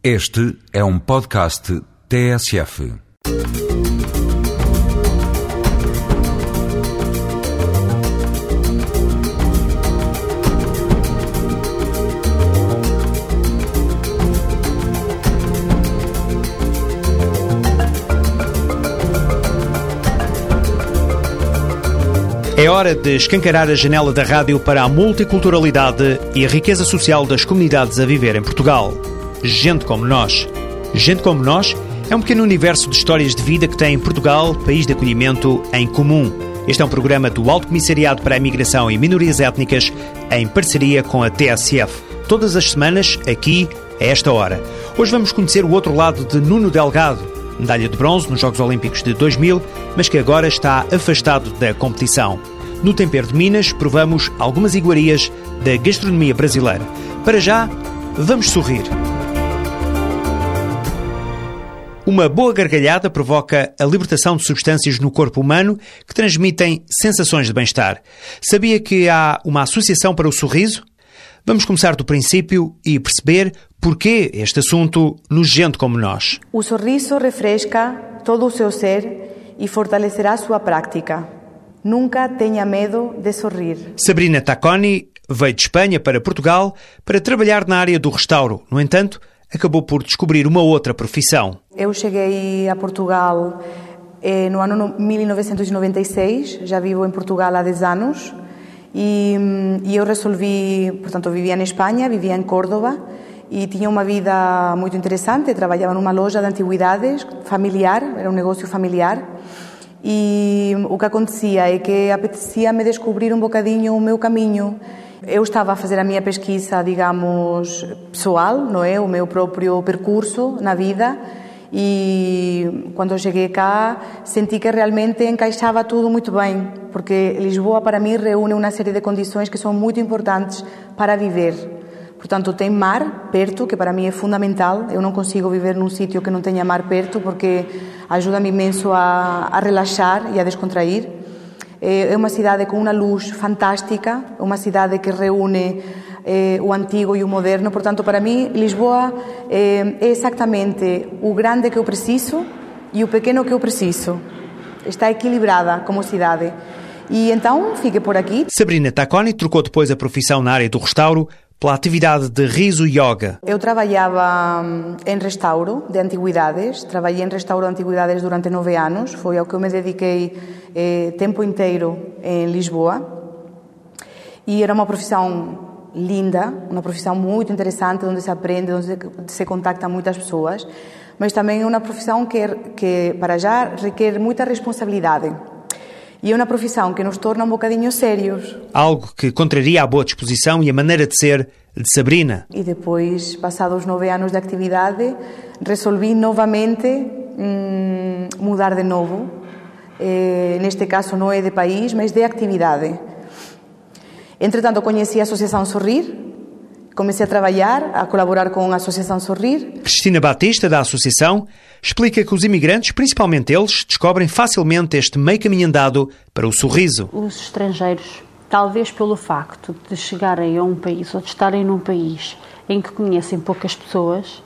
Este é um podcast TSF. É hora de escancarar a janela da rádio para a multiculturalidade e a riqueza social das comunidades a viver em Portugal. Gente como nós. Gente como nós é um pequeno universo de histórias de vida que tem Portugal, país de acolhimento, em comum. Este é um programa do Alto Comissariado para a Imigração e Minorias Étnicas em parceria com a TSF. Todas as semanas, aqui, a esta hora. Hoje vamos conhecer o outro lado de Nuno Delgado, medalha de bronze nos Jogos Olímpicos de 2000, mas que agora está afastado da competição. No Tempero de Minas, provamos algumas iguarias da gastronomia brasileira. Para já, vamos sorrir. Uma boa gargalhada provoca a libertação de substâncias no corpo humano que transmitem sensações de bem-estar. Sabia que há uma associação para o sorriso? Vamos começar do princípio e perceber porquê este assunto nos gente como nós. O sorriso refresca todo o seu ser e fortalecerá sua prática. Nunca tenha medo de sorrir. Sabrina Tacconi veio de Espanha para Portugal para trabalhar na área do restauro. No entanto, acabou por descobrir uma outra profissão. Eu cheguei a Portugal eh, no ano 1996, já vivo em Portugal há 10 anos, e, e eu resolvi, portanto, vivia em Espanha, vivia em Córdoba, e tinha uma vida muito interessante, trabalhava numa loja de antiguidades familiar, era um negócio familiar, e o que acontecia é que apetecia-me descobrir um bocadinho o meu caminho, eu estava a fazer a minha pesquisa, digamos, pessoal, não é? O meu próprio percurso na vida e quando cheguei cá senti que realmente encaixava tudo muito bem, porque Lisboa para mim reúne uma série de condições que são muito importantes para viver. Portanto, tem mar perto, que para mim é fundamental. Eu não consigo viver num sítio que não tenha mar perto, porque ajuda-me imenso a, a relaxar e a descontrair. É uma cidade com uma luz fantástica, uma cidade que reúne eh, o antigo e o moderno. Portanto, para mim, Lisboa eh, é exatamente o grande que eu preciso e o pequeno que eu preciso. Está equilibrada como cidade. E então, fiquei por aqui. Sabrina Tacconi trocou depois a profissão na área do restauro pela atividade de riso yoga. Eu trabalhava em restauro de antiguidades, trabalhei em restauro de antiguidades durante nove anos, foi ao que eu me dediquei eh, tempo inteiro em Lisboa. E era uma profissão linda, uma profissão muito interessante, onde se aprende, onde se contacta muitas pessoas, mas também é uma profissão que, que para já requer muita responsabilidade. E é uma profissão que nos torna um bocadinho sérios. Algo que contraria a boa disposição e a maneira de ser de Sabrina. E depois, passados nove anos de atividade, resolvi novamente hum, mudar de novo. Eh, neste caso não é de país, mas de atividade. Entretanto, conheci a Associação Sorrir, comecei a trabalhar, a colaborar com a Associação Sorrir. Cristina Batista, da Associação, explica que os imigrantes, principalmente eles, descobrem facilmente este meio caminho andado para o sorriso. Os estrangeiros, talvez pelo facto de chegarem a um país ou de estarem num país em que conhecem poucas pessoas,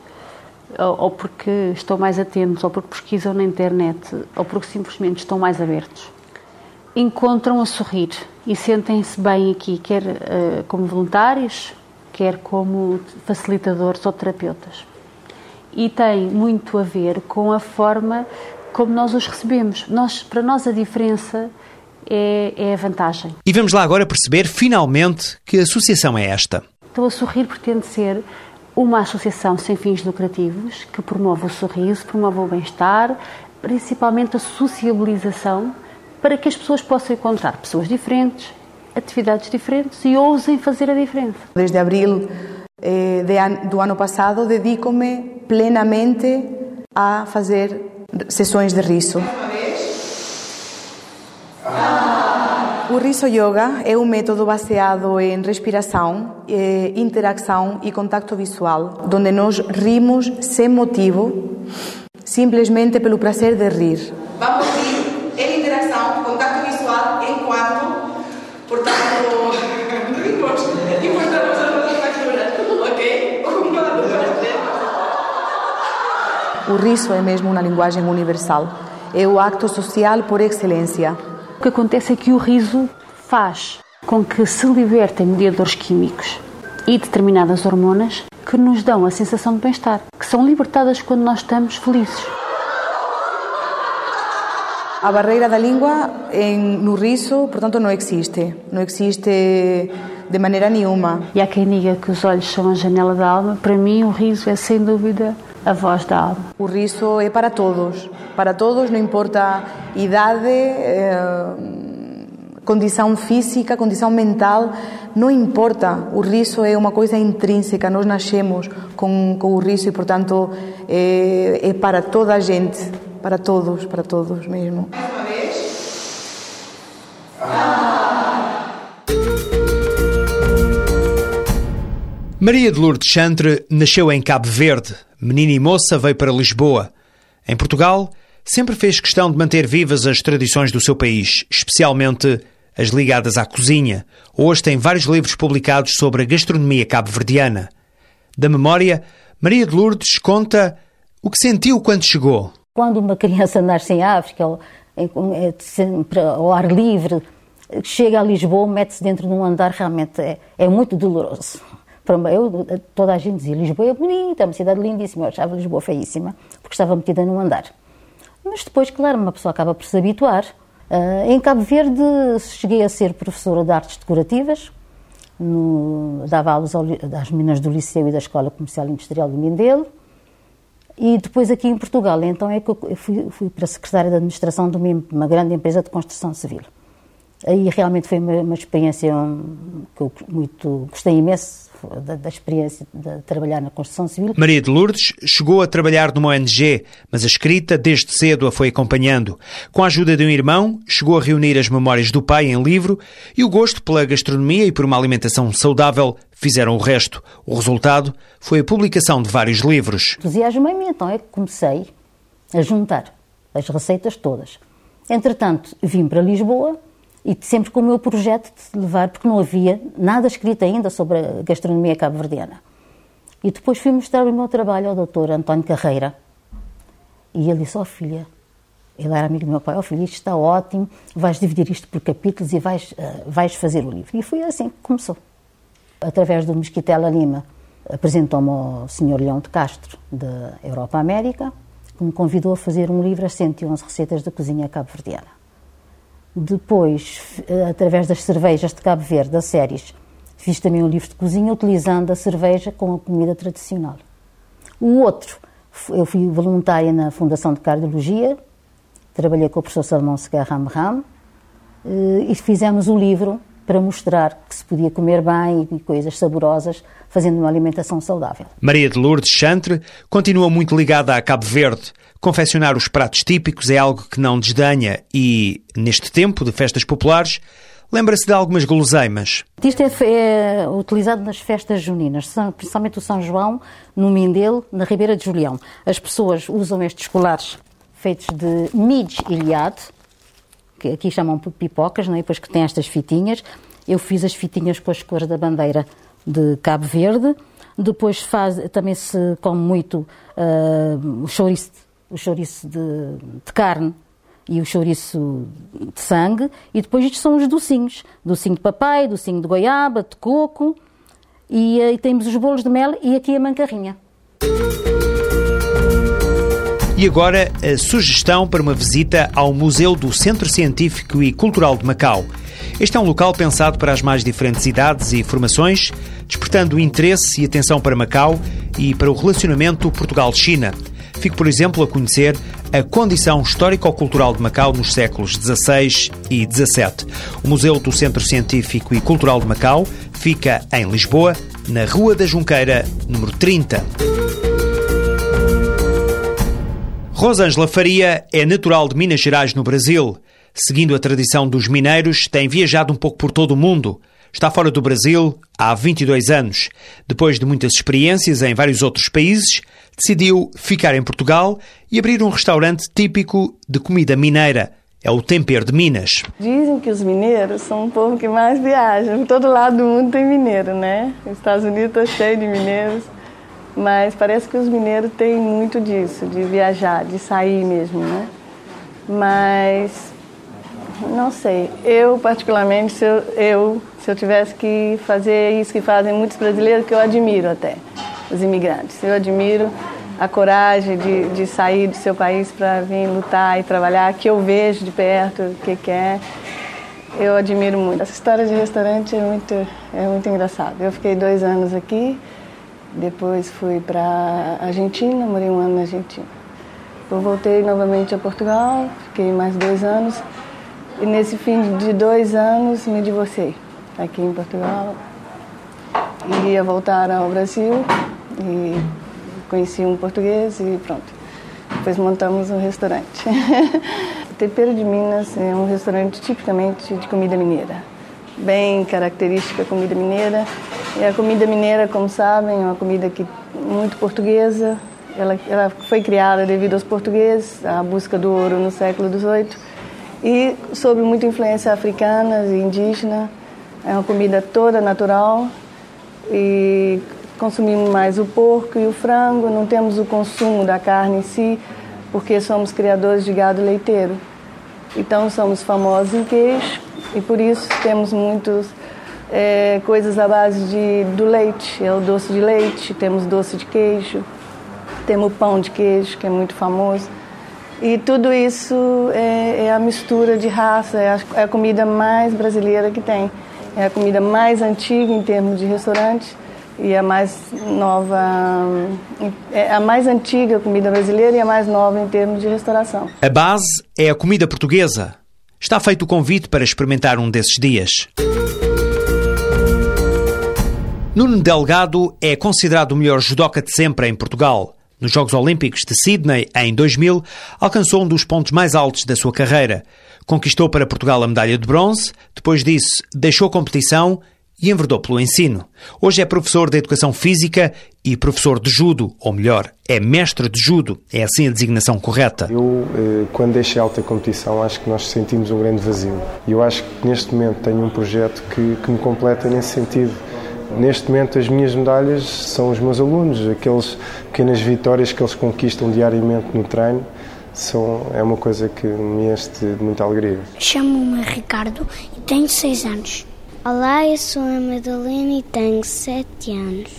ou porque estão mais atentos, ou porque pesquisam na internet, ou porque simplesmente estão mais abertos, encontram a sorrir e sentem-se bem aqui, quer uh, como voluntários, quer como facilitadores ou terapeutas. E tem muito a ver com a forma como nós os recebemos. Nós, para nós, a diferença é, é a vantagem. E vamos lá agora perceber, finalmente, que associação é esta. Estou a sorrir pretende ser uma associação sem fins lucrativos que promove o sorriso, promove o bem-estar, principalmente a sociabilização para que as pessoas possam encontrar pessoas diferentes, atividades diferentes e ousem fazer a diferença. Desde abril eh, de, do ano passado, dedico-me plenamente a fazer sessões de riso. O riso yoga é um método baseado em respiração, eh, interação e contato visual, onde nós rimos sem motivo, simplesmente pelo prazer de rir. Vamos rir em interação, contato visual, enquanto, portanto, rimos e mostramos a nossa factura, ok? Uma, duas, três. O riso é mesmo uma linguagem universal. É o acto social por excelência. O que acontece é que o riso faz com que se libertem mediadores químicos e determinadas hormonas que nos dão a sensação de bem-estar, que são libertadas quando nós estamos felizes. A barreira da língua no riso, portanto, não existe. Não existe de maneira nenhuma. E há quem diga que os olhos são a janela da alma. Para mim, o riso é sem dúvida a voz da alma. O riso é para todos. Para todos, não importa idade. Eh, condição física, condição mental, não importa. O riso é uma coisa intrínseca, nós nascemos com, com o riso e, portanto, é, é para toda a gente, para todos, para todos mesmo. Mais uma vez. Maria de Lourdes Chantre nasceu em Cabo Verde. Menina e moça veio para Lisboa. Em Portugal, sempre fez questão de manter vivas as tradições do seu país, especialmente as ligadas à cozinha. Hoje tem vários livros publicados sobre a gastronomia cabo-verdiana. Da memória, Maria de Lourdes conta o que sentiu quando chegou. Quando uma criança nasce em África, ao ar livre, chega a Lisboa, mete-se dentro de um andar, realmente é, é muito doloroso. Eu, toda a gente dizia Lisboa é bonita, é uma cidade lindíssima. Eu achava Lisboa feíssima, porque estava metida num andar. Mas depois, claro, uma pessoa acaba por se habituar Uh, em Cabo Verde cheguei a ser professora de artes decorativas, no, dava aulas às meninas do Liceu e da Escola Comercial e Industrial de Mindelo, e depois aqui em Portugal, então é que eu fui, fui para secretária de administração de uma, grande empresa de construção civil. Aí realmente foi uma, uma experiência que eu muito gostei imenso, da, da, experiência de trabalhar na construção civil. Maria de Lourdes chegou a trabalhar numa ONG, mas a escrita desde cedo a foi acompanhando. Com a ajuda de um irmão, chegou a reunir as memórias do pai em livro e o gosto pela gastronomia e por uma alimentação saudável fizeram o resto. O resultado foi a publicação de vários livros. Entusiasmei-me, então é que comecei a juntar as receitas todas. Entretanto, vim para Lisboa e sempre com o meu projeto de levar, porque não havia nada escrito ainda sobre a gastronomia cabo-verdiana. E depois fui mostrar o meu trabalho ao doutor António Carreira. E ele disse, ó oh, filha, ele era amigo do meu pai, ó oh, filha, isto está ótimo, vais dividir isto por capítulos e vais, uh, vais fazer o livro. E foi assim que começou. Através do Mesquitela Lima, apresentou-me ao Sr. Leão de Castro, da Europa América, que me convidou a fazer um livro, As 111 Receitas da Cozinha Cabo-Verdiana. Depois, eh, através das cervejas de Cabo Verde, das séries, fiz também um livro de cozinha utilizando a cerveja com a comida tradicional. O outro, eu fui voluntária na Fundação de Cardiologia, trabalhei com o professor Salomão Segarra Amram eh, e fizemos um livro para mostrar que se podia comer bem e coisas saborosas, fazendo uma alimentação saudável. Maria de Lourdes Chantre continua muito ligada a Cabo Verde. Confeccionar os pratos típicos é algo que não desdenha e, neste tempo de festas populares, lembra-se de algumas guloseimas. Isto é, é, utilizado nas festas juninas, principalmente o São João, no Mindelo, na Ribeira de Julião. As pessoas usam estes colares feitos de midge ilhado, que aqui chamam pipocas, não é? depois que tem estas fitinhas. Eu fiz as fitinhas com as cores da bandeira de Cabo Verde. Depois faz, também se come muito uh, o chouriço o chouriço de, de carne e o chouriço de sangue, e depois isto são os docinhos, docinho de papai, docinho de goiaba, de coco, e, eh, e temos os bolos de mel e aqui a mancarrinha. E agora a sugestão para uma visita ao Museu do Centro Científico e Cultural de Macau. Este é um local pensado para as mais diferentes idades e formações, despertando interesse e atenção para Macau e para o relacionamento Portugal-China. Fico, por exemplo, a conhecer a condição histórico-cultural de Macau nos séculos XVI e XVII. O Museu do Centro Científico e Cultural de Macau fica em Lisboa, na Rua da Junqueira, número 30. Rosângela Faria é natural de Minas Gerais, no Brasil. Seguindo a tradição dos mineiros, tem viajado um pouco por todo o mundo. Está fora do Brasil há 22 anos. Depois de muitas experiências em vários outros países, decidiu ficar em Portugal e abrir um restaurante típico de comida mineira. É o Tempero de Minas. Dizem que os mineiros são um povo que mais viaja. Por todo lado do mundo tem mineiro, né? Os Estados Unidos está cheio de mineiros. Mas parece que os mineiros têm muito disso, de viajar, de sair mesmo, né? Mas não sei. Eu, particularmente, se eu, eu, se eu tivesse que fazer isso que fazem muitos brasileiros, que eu admiro até, os imigrantes. Eu admiro a coragem de, de sair do seu país para vir lutar e trabalhar, que eu vejo de perto o que, que é. Eu admiro muito. Essa história de restaurante é muito, é muito engraçada. Eu fiquei dois anos aqui, depois fui para Argentina, morei um ano na Argentina. Eu voltei novamente a Portugal, fiquei mais dois anos. E nesse fim de dois anos me divorciei aqui em Portugal. Iria voltar ao Brasil e conheci um português e pronto. Depois montamos um restaurante. o Tempero de Minas é um restaurante tipicamente de comida mineira. Bem característica comida mineira. E a comida mineira, como sabem, é uma comida que muito portuguesa. Ela, ela foi criada devido aos portugueses, à busca do ouro no século XVIII e sob muita influência africana e indígena. É uma comida toda natural e consumimos mais o porco e o frango, não temos o consumo da carne em si, porque somos criadores de gado leiteiro. Então somos famosos em queijo e por isso temos muitas é, coisas à base de, do leite, é o doce de leite, temos doce de queijo, temos pão de queijo, que é muito famoso. E tudo isso é, é a mistura de raça, é a, é a, comida mais brasileira que tem. É a comida mais antiga em termos de restaurante e a mais nova, é a mais antiga comida brasileira e a mais nova em termos de restauração. A base é a comida portuguesa. Está feito o convite para experimentar um desses dias. Nuno Delgado é considerado o melhor judoca de sempre em Portugal. Nos Jogos Olímpicos de Sydney, em 2000, alcançou um dos pontos mais altos da sua carreira. Conquistou para Portugal a medalha de bronze, depois disso deixou a competição e enverdou pelo ensino. Hoje é professor de Educação Física e professor de Judo, ou melhor, é mestre de Judo. É assim a designação correta. Eu, eh, quando deixei a alta competição, acho que nós sentimos um grande vazio. E eu acho que neste momento tenho um projeto que, que me completa nesse sentido Neste momento, as minhas medalhas são os meus alunos, aquelas pequenas vitórias que eles conquistam diariamente no treino. São, é uma coisa que me enche de muita alegria. Chamo-me Ricardo e tenho 6 anos. Olá, eu sou a Madalena e tenho 7 anos.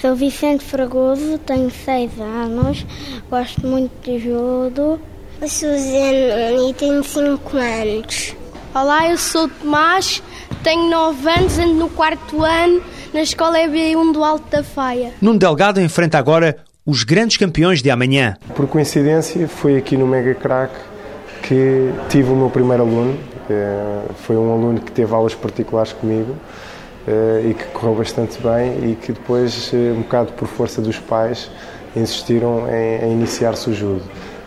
Sou Vicente Fragoso, tenho 6 anos, gosto muito de judo. Eu sou Zenoni e tenho 5 anos. Olá, eu sou Tomás, tenho 9 anos, ando no quarto ano na escola EB1 do Alto da Faia. Nuno Delgado enfrenta agora os grandes campeões de amanhã. Por coincidência, foi aqui no Mega Crack que tive o meu primeiro aluno. Eh, foi um aluno que teve aulas particulares comigo eh, e que correu bastante bem e que depois, eh, um bocado por força dos pais, insistiram em, iniciar-se o judo.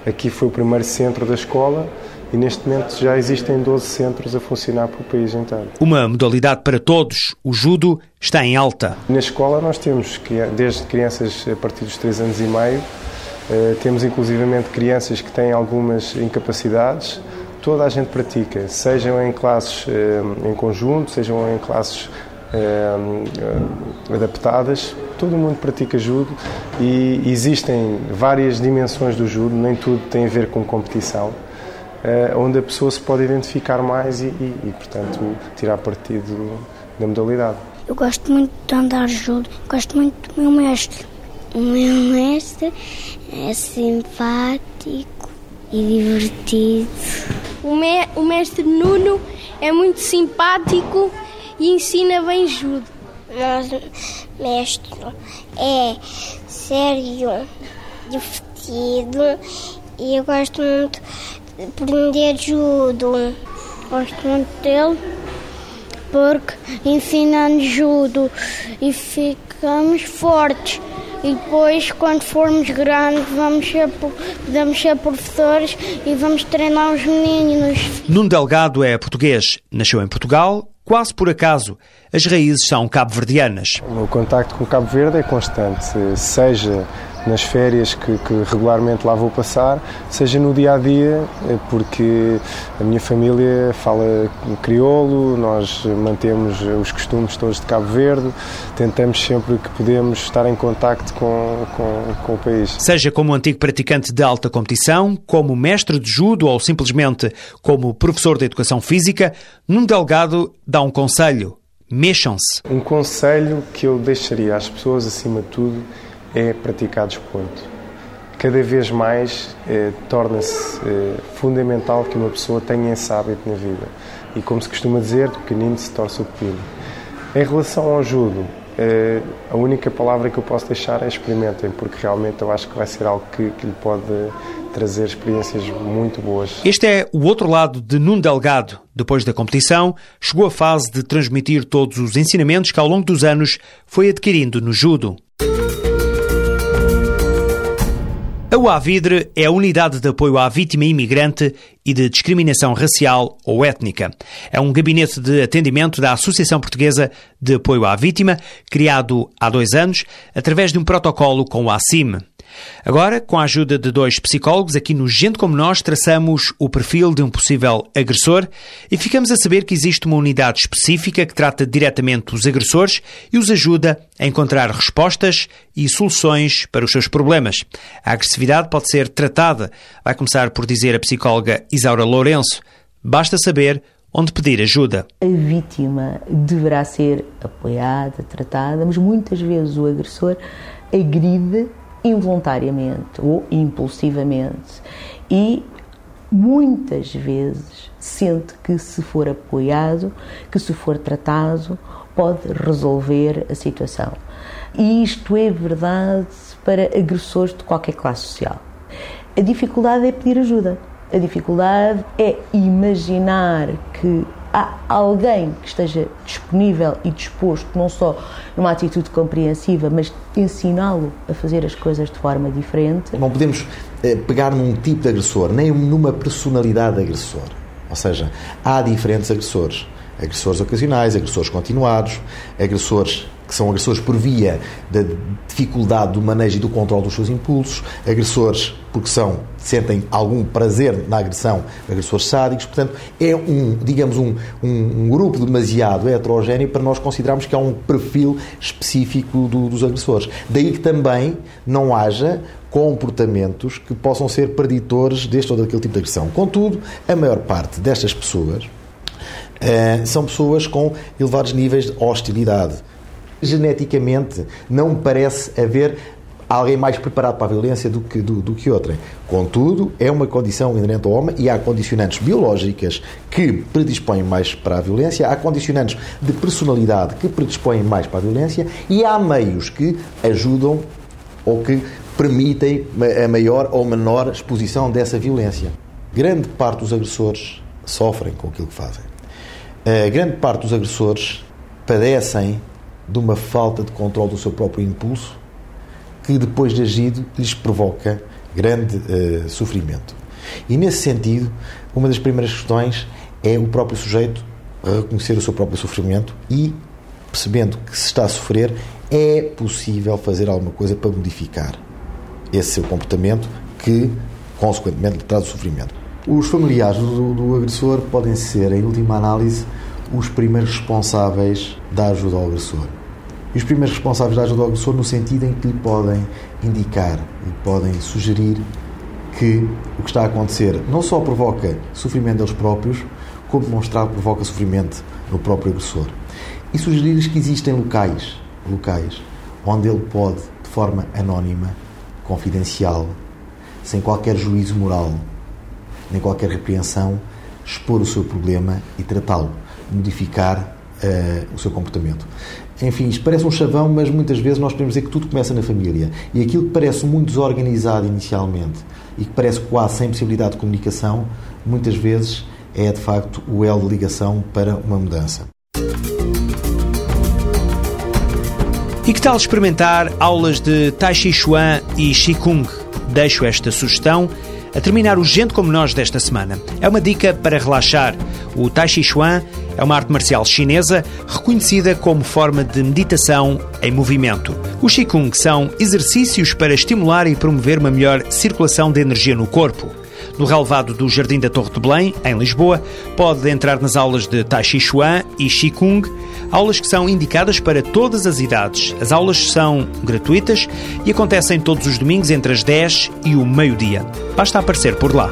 Aqui foi o primeiro centro da escola e neste momento já existem 12 centros a funcionar pelo país inteiro. Uma modalidade para todos, o judo está em alta. Na escola nós temos desde crianças a partir dos 3 anos e meio, eh, temos inclusivamente crianças que têm algumas incapacidades, toda a gente pratica, sejam em classes eh, em conjunto, sejam em classes eh, adaptadas, todo mundo pratica judo e existem várias dimensões do judo, nem tudo tem a ver com competição. Eh, onde a pessoa se pode identificar mais e, e, e, portanto, tirar partido da modalidade. Eu gosto muito de andar judo, gosto muito do meu mestre. O meu mestre é simpático e divertido. O, me, o mestre Nuno é muito simpático e ensina bem judo. Nosso mestre é sério, divertido e eu gosto muito aprender judo. Gosto muito dele porque ensina-nos judo e ficamos fortes. E depois, quando formos grandes, vamos ser, podemos ser professores e vamos treinar os meninos. Nuno Delgado é português. Nasceu em Portugal, quase por acaso. As raízes são cabo-verdianas. O meu contacto com Cabo Verde é constante, seja nas férias que, que, regularmente lá vou passar, seja no dia a dia, eh, porque a minha família fala crioulo, nós mantemos os costumes todos de Cabo Verde, tentamos sempre que podemos estar em contacto com, com, com o país. Seja como antigo praticante de alta competição, como mestre de judo ou simplesmente como professor de educação física, Nuno Delgado dá um conselho. Mexam-se. Um conselho que eu deixaria às pessoas, acima de tudo, é praticar desporto. Cada vez mais eh, torna-se eh, fundamental que uma pessoa tenha esse hábito na vida. E como se costuma dizer, de pequenino se torce o pepino. Em relação ao judo, eh, a única palavra que eu posso deixar é experimentem, porque realmente eu acho que vai ser algo que, que lhe pode trazer experiências muito boas. Este é o outro lado de Nuno Delgado. Depois da competição, chegou a fase de transmitir todos os ensinamentos que ao longo dos anos foi adquirindo no judo. A UAVIDRE é a Unidade de Apoio à Vítima Imigrante e de Discriminação Racial ou Étnica. É um gabinete de atendimento da Associação Portuguesa de Apoio à Vítima, criado há dois anos, através de um protocolo com o ACIM. Agora, com a ajuda de dois psicólogos, aqui no Gente Como Nós, traçamos o perfil de um possível agressor e ficamos a saber que existe uma unidade específica que trata diretamente os agressores e os ajuda a encontrar respostas e soluções para os seus problemas. A agressividade pode ser tratada, vai começar por dizer a psicóloga Isaura Lourenço. Basta saber onde pedir ajuda. A vítima deverá ser apoiada, tratada, mas muitas vezes o agressor agride involuntariamente ou impulsivamente e muitas vezes sente que se for apoiado, que se for tratado, pode resolver a situação. E isto é verdade para agressores de qualquer classe social. A dificuldade é pedir ajuda. A dificuldade é imaginar que há alguém que esteja disponível e disposto, não só numa atitude compreensiva, mas ensiná-lo a fazer as coisas de forma diferente. Não podemos eh, pegar num tipo de agressor, nem numa personalidade de agressor. Ou seja, há diferentes agressores. Agressores ocasionais, agressores continuados, agressores que são agressores por via da dificuldade do manejo e do controle dos seus impulsos, agressores porque são sentem algum prazer na agressão, agressores sádicos, portanto é um, digamos, um, um, um grupo demasiado heterogéneo para nós considerarmos que há um perfil específico do, dos agressores. Daí que também não haja comportamentos que possam ser preditores deste ou daquele tipo de agressão. Contudo, a maior parte destas pessoas uh, são pessoas com elevados níveis de hostilidade, geneticamente não parece haver alguém mais preparado para a violência do que, do, do que outrem. Contudo, é uma condição inerente ao homem e há condicionantes biológicas que predispõem mais para a violência, há condicionantes de personalidade que predispõem mais para a violência e há meios que ajudam ou que permitem a maior ou menor exposição dessa violência. Grande parte dos agressores sofrem com aquilo que fazem. A grande parte dos agressores padecem de uma falta de controle do seu próprio impulso que depois de agido lhes provoca grande uh, sofrimento. E nesse sentido, uma das primeiras questões é o próprio sujeito reconhecer o seu próprio sofrimento e, percebendo que se está a sofrer, é possível fazer alguma coisa para modificar esse seu comportamento que, consequentemente, lhe traz o sofrimento. Os familiares do, do agressor podem ser, em última análise, os primeiros responsáveis da ajuda ao agressor. E os primeiros responsáveis da ajuda ao agressor no sentido em que lhe podem indicar, lhe podem sugerir que o que está a acontecer não só provoca sofrimento deles próprios, como demonstrar que provoca sofrimento no próprio agressor. E sugerir-lhes que existem locais, locais onde ele pode, de forma anónima, confidencial, sem qualquer juízo moral, nem qualquer repreensão, expor o seu problema e tratá-lo, modificar uh, o seu comportamento. Enfim, isto parece um chavão, mas muitas vezes nós podemos dizer que tudo começa na família. E aquilo que parece muito desorganizado inicialmente e que parece quase sem possibilidade de comunicação, muitas vezes é de facto o elo de ligação para uma mudança. E que tal experimentar aulas de Tai Chi Chuan e Qigong? Deixo esta sugestão a terminar o Gente Como Nós desta semana. É uma dica para relaxar. O Tai Chi Chuan é uma arte marcial chinesa reconhecida como forma de meditação em movimento. O Qigong são exercícios para estimular e promover uma melhor circulação de energia no corpo. No relevado do Jardim da Torre de Belém, em Lisboa, pode entrar nas aulas de Tai Chi Chuan e Qigong, aulas que são indicadas para todas as idades. As aulas são gratuitas e acontecem todos os domingos entre as 10 e o meio-dia. Basta aparecer por lá.